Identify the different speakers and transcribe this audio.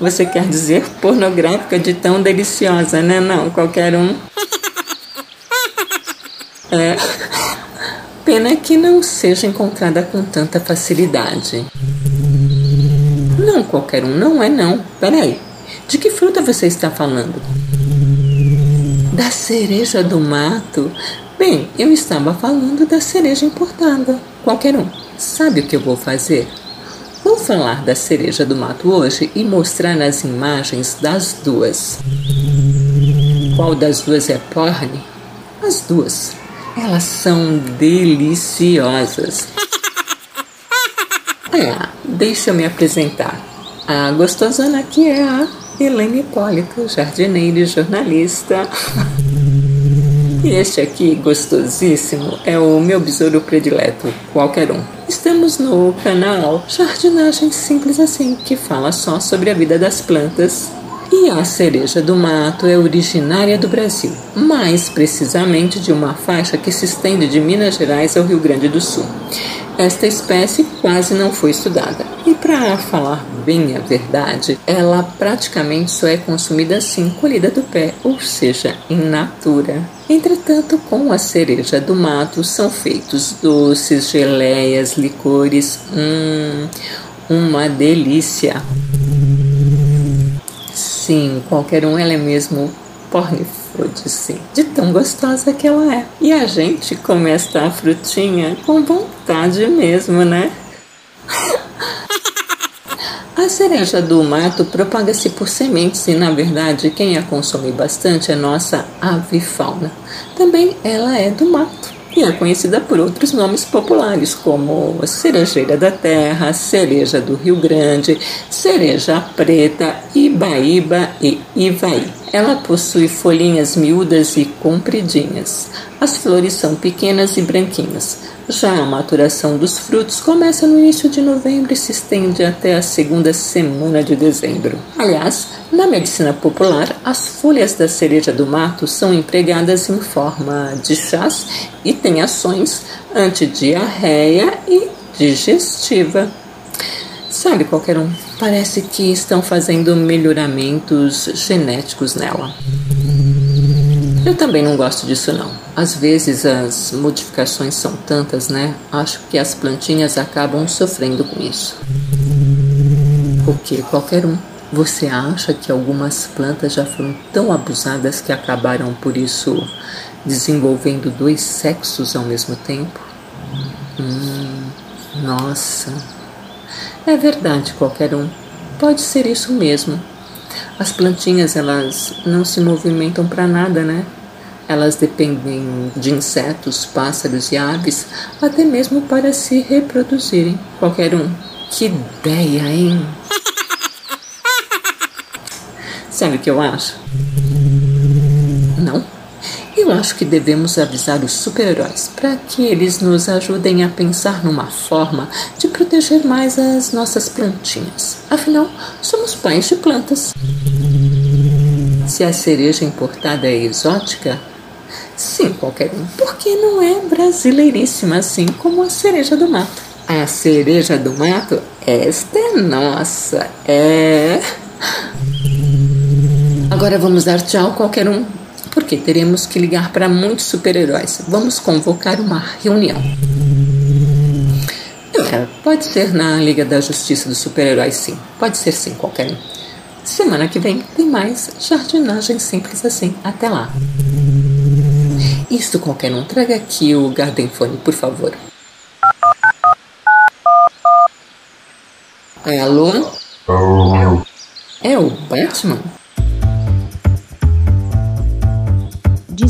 Speaker 1: Você quer dizer pornográfica de tão deliciosa, né? Não, qualquer um. É. Pena que não seja encontrada com tanta facilidade. Não, qualquer um, não é não. Peraí. De que fruta você está falando? Da cereja do mato? Bem, eu estava falando da cereja importada. Qualquer um. Sabe o que eu vou fazer? Falar da cereja do mato hoje e mostrar as imagens das duas. Qual das duas é porn? As duas. Elas são deliciosas. É, deixa eu me apresentar. A gostosona aqui é a Helene Hipólito, jardineira e jornalista. E este aqui, gostosíssimo, é o meu besouro predileto, qualquer um. Estamos no canal Jardinagem Simples Assim, que fala só sobre a vida das plantas. E a cereja do mato é originária do Brasil, mais precisamente de uma faixa que se estende de Minas Gerais ao Rio Grande do Sul. Esta espécie quase não foi estudada. E para falar bem a verdade, ela praticamente só é consumida assim, colhida do pé, ou seja, in natura. Entretanto, com a cereja do mato são feitos doces, geleias, licores. Hum, uma delícia. Sim, qualquer um, ela é mesmo porn food, sim. De tão gostosa que ela é. E a gente come esta frutinha com vontade mesmo, né? A cereja do mato propaga-se por sementes e, na verdade, quem a consome bastante é nossa avifauna. Também ela é do mato e é conhecida por outros nomes populares, como cerejeira da terra, cereja do Rio Grande, cereja preta, ibaíba e ivaí. Ela possui folhinhas miúdas e compridinhas. As flores são pequenas e branquinhas. Já a maturação dos frutos começa no início de novembro e se estende até a segunda semana de dezembro. Aliás, na medicina popular, as folhas da cereja do mato são empregadas em forma de chás e têm ações antidiarreia e digestiva. Sabe, qualquer um, parece que estão fazendo melhoramentos genéticos nela. Eu também não gosto disso não. Às vezes as modificações são tantas, né? Acho que as plantinhas acabam sofrendo com isso. Porque qualquer um. Você acha que algumas plantas já foram tão abusadas que acabaram por isso desenvolvendo dois sexos ao mesmo tempo? Hum, nossa. É verdade, qualquer um. Pode ser isso mesmo. As plantinhas, elas não se movimentam para nada, né? Elas dependem de insetos, pássaros e aves, até mesmo para se reproduzirem. Qualquer um. Que ideia, hein? Sabe o que eu acho? Eu acho que devemos avisar os super-heróis para que eles nos ajudem a pensar numa forma de proteger mais as nossas plantinhas. Afinal, somos pais de plantas. Se a cereja importada é exótica, sim, qualquer um, porque não é brasileiríssima assim como a cereja do mato. A cereja do mato, esta é nossa, é. Agora vamos dar tchau qualquer um, porque teremos que ligar para muitos super-heróis. Vamos convocar uma reunião. É, pode ser na Liga da Justiça dos Super-Heróis, sim. Pode ser sim, qualquer um. Semana que vem tem mais jardinagem simples assim. Até lá. Isso qualquer um. Traga aqui o Gardenfone, por favor. Alô? É o Batman?